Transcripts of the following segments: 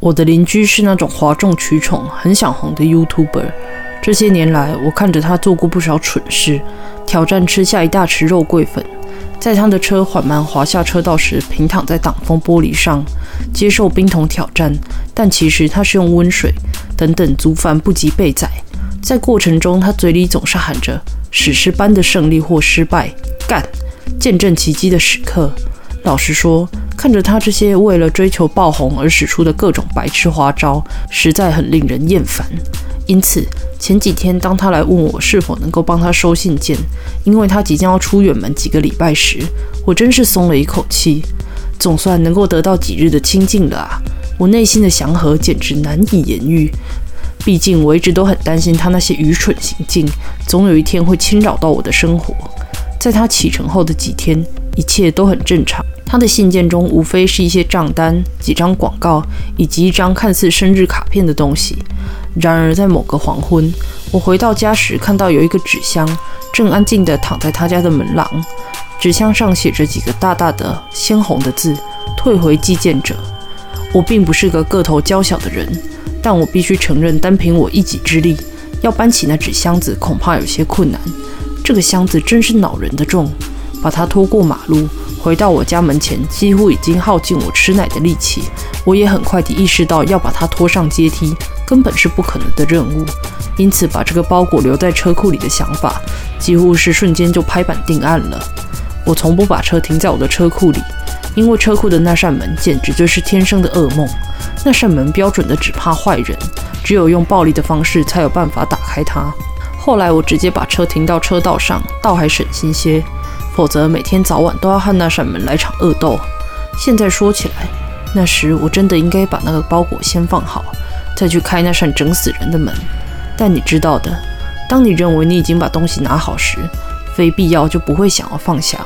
我的邻居是那种哗众取宠、很想红的 YouTuber。这些年来，我看着他做过不少蠢事，挑战吃下一大匙肉桂粉，在他的车缓慢滑下车道时，平躺在挡风玻璃上接受冰桶挑战，但其实他是用温水等等，足凡不及被宰。在过程中，他嘴里总是喊着史诗般的胜利或失败，干，见证奇迹的时刻。老实说。看着他这些为了追求爆红而使出的各种白痴花招，实在很令人厌烦。因此，前几天当他来问我是否能够帮他收信件，因为他即将要出远门几个礼拜时，我真是松了一口气，总算能够得到几日的清静了啊！我内心的祥和简直难以言喻。毕竟我一直都很担心他那些愚蠢行径，总有一天会侵扰到我的生活。在他启程后的几天，一切都很正常。他的信件中无非是一些账单、几张广告以及一张看似生日卡片的东西。然而，在某个黄昏，我回到家时，看到有一个纸箱正安静地躺在他家的门廊。纸箱上写着几个大大的鲜红的字：“退回寄件者。”我并不是个个头娇小的人，但我必须承认，单凭我一己之力，要搬起那纸箱子恐怕有些困难。这个箱子真是恼人的重，把它拖过马路。回到我家门前，几乎已经耗尽我吃奶的力气。我也很快地意识到，要把它拖上阶梯根本是不可能的任务。因此，把这个包裹留在车库里的想法，几乎是瞬间就拍板定案了。我从不把车停在我的车库里，因为车库的那扇门简直就是天生的噩梦。那扇门标准的只怕坏人，只有用暴力的方式才有办法打开它。后来，我直接把车停到车道上，倒还省心些。否则每天早晚都要和那扇门来场恶斗。现在说起来，那时我真的应该把那个包裹先放好，再去开那扇整死人的门。但你知道的，当你认为你已经把东西拿好时，非必要就不会想要放下。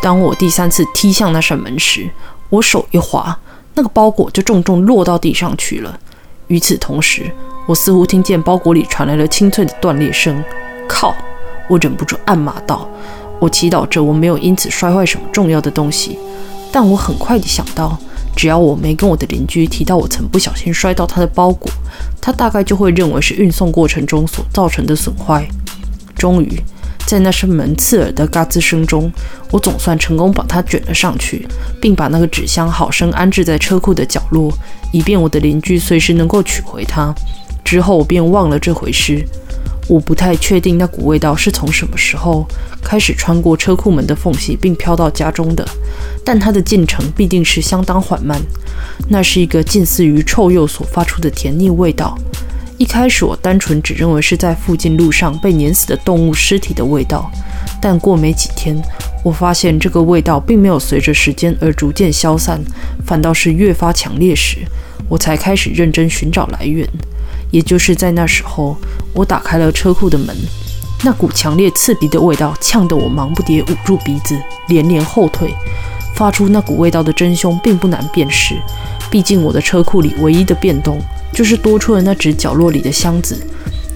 当我第三次踢向那扇门时，我手一滑，那个包裹就重重落到地上去了。与此同时，我似乎听见包裹里传来了清脆的断裂声。靠！我忍不住暗骂道。我祈祷着我没有因此摔坏什么重要的东西，但我很快地想到，只要我没跟我的邻居提到我曾不小心摔到他的包裹，他大概就会认为是运送过程中所造成的损坏。终于，在那声门刺耳的嘎吱声中，我总算成功把它卷了上去，并把那个纸箱好生安置在车库的角落，以便我的邻居随时能够取回它。之后，我便忘了这回事。我不太确定那股味道是从什么时候开始穿过车库门的缝隙，并飘到家中的，但它的进程必定是相当缓慢。那是一个近似于臭鼬所发出的甜腻味道。一开始我单纯只认为是在附近路上被碾死的动物尸体的味道，但过没几天，我发现这个味道并没有随着时间而逐渐消散，反倒是越发强烈时，我才开始认真寻找来源。也就是在那时候，我打开了车库的门，那股强烈刺鼻的味道呛得我忙不迭捂住鼻子，连连后退。发出那股味道的真凶并不难辨识，毕竟我的车库里唯一的变动就是多出了那只角落里的箱子。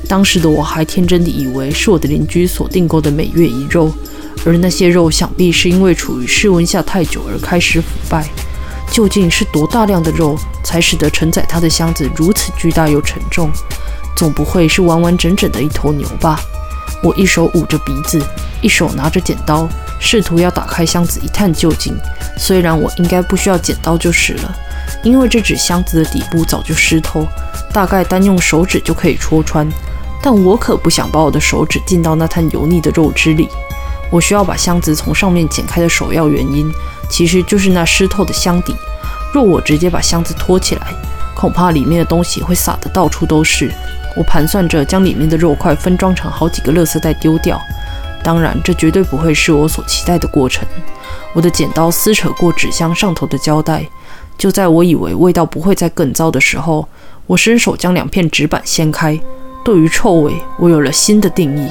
当时的我还天真地以为是我的邻居所订购的每月一肉，而那些肉想必是因为处于室温下太久而开始腐败。究竟是多大量的肉，才使得承载它的箱子如此巨大又沉重？总不会是完完整整的一头牛吧？我一手捂着鼻子，一手拿着剪刀，试图要打开箱子一探究竟。虽然我应该不需要剪刀就是了，因为这纸箱子的底部早就湿透，大概单用手指就可以戳穿。但我可不想把我的手指浸到那滩油腻的肉汁里。我需要把箱子从上面剪开的首要原因。其实就是那湿透的箱底。若我直接把箱子托起来，恐怕里面的东西会洒得到处都是。我盘算着将里面的肉块分装成好几个垃圾袋丢掉。当然，这绝对不会是我所期待的过程。我的剪刀撕扯过纸箱上头的胶带，就在我以为味道不会再更糟的时候，我伸手将两片纸板掀开。对于臭味，我有了新的定义。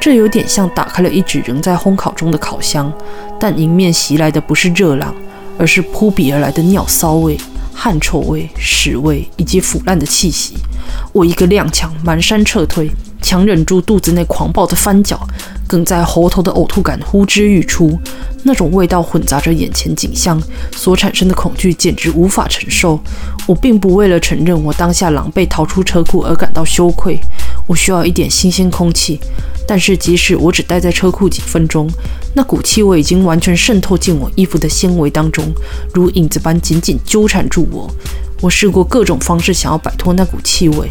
这有点像打开了一纸仍在烘烤中的烤箱，但迎面袭来的不是热浪，而是扑鼻而来的尿骚味、汗臭味、屎味以及腐烂的气息。我一个踉跄，蹒跚撤退，强忍住肚子内狂暴的翻搅，更在喉头的呕吐感呼之欲出。那种味道混杂着眼前景象所产生的恐惧，简直无法承受。我并不为了承认我当下狼狈逃出车库而感到羞愧。我需要一点新鲜空气，但是即使我只待在车库几分钟，那股气味已经完全渗透进我衣服的纤维当中，如影子般紧紧纠缠住我。我试过各种方式想要摆脱那股气味，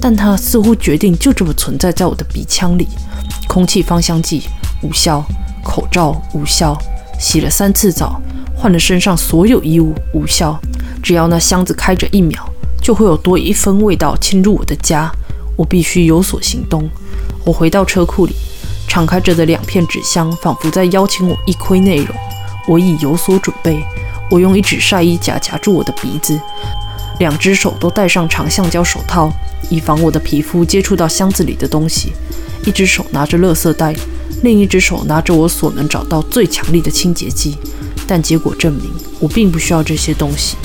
但它似乎决定就这么存在在我的鼻腔里。空气芳香剂无效，口罩无效。洗了三次澡，换了身上所有衣物，无效。只要那箱子开着一秒，就会有多一分味道侵入我的家。我必须有所行动。我回到车库里，敞开着的两片纸箱仿佛在邀请我一窥内容。我已有所准备。我用一纸晒衣夹夹住我的鼻子，两只手都戴上长橡胶手套，以防我的皮肤接触到箱子里的东西。一只手拿着垃圾袋。另一只手拿着我所能找到最强力的清洁剂，但结果证明我并不需要这些东西。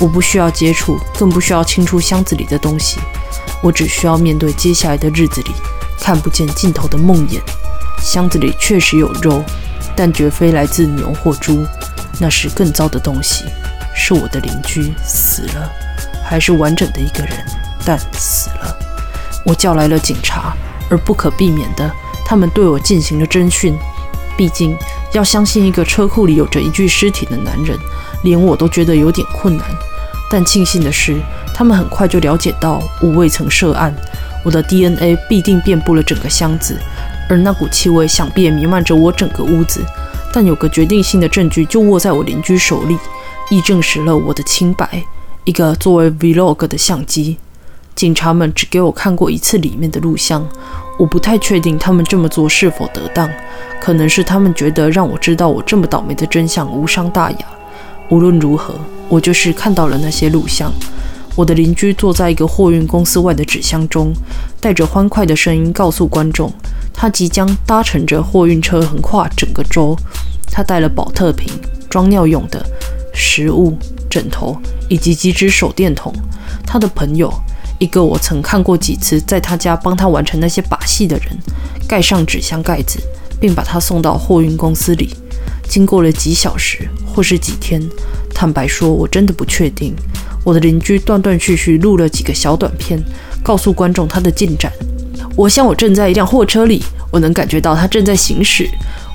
我不需要接触，更不需要清出箱子里的东西。我只需要面对接下来的日子里看不见尽头的梦魇。箱子里确实有肉，但绝非来自牛或猪，那是更糟的东西。是我的邻居死了，还是完整的一个人，但死了。我叫来了警察，而不可避免的。他们对我进行了侦讯，毕竟要相信一个车库里有着一具尸体的男人，连我都觉得有点困难。但庆幸的是，他们很快就了解到我未曾涉案，我的 DNA 必定遍布了整个箱子，而那股气味想必也弥漫着我整个屋子。但有个决定性的证据就握在我邻居手里，亦证实了我的清白：一个作为 Vlog 的相机。警察们只给我看过一次里面的录像。我不太确定他们这么做是否得当，可能是他们觉得让我知道我这么倒霉的真相无伤大雅。无论如何，我就是看到了那些录像。我的邻居坐在一个货运公司外的纸箱中，带着欢快的声音告诉观众，他即将搭乘着货运车横跨整个州。他带了保特瓶装尿用的食物、枕头以及几只手电筒。他的朋友。一个我曾看过几次，在他家帮他完成那些把戏的人，盖上纸箱盖子，并把他送到货运公司里。经过了几小时，或是几天，坦白说，我真的不确定。我的邻居断断续续录了几个小短片，告诉观众他的进展。我想我正在一辆货车里，我能感觉到他正在行驶。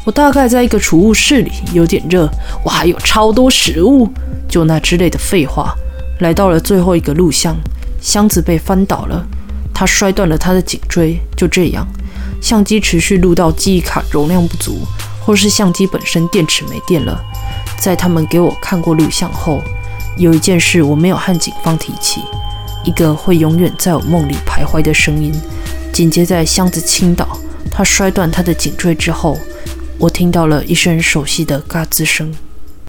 我大概在一个储物室里，有点热。我还有超多食物，就那之类的废话。来到了最后一个录像。箱子被翻倒了，他摔断了他的颈椎。就这样，相机持续录到记忆卡容量不足，或是相机本身电池没电了。在他们给我看过录像后，有一件事我没有和警方提起，一个会永远在我梦里徘徊的声音。紧接在箱子倾倒，他摔断他的颈椎之后，我听到了一声熟悉的嘎吱声。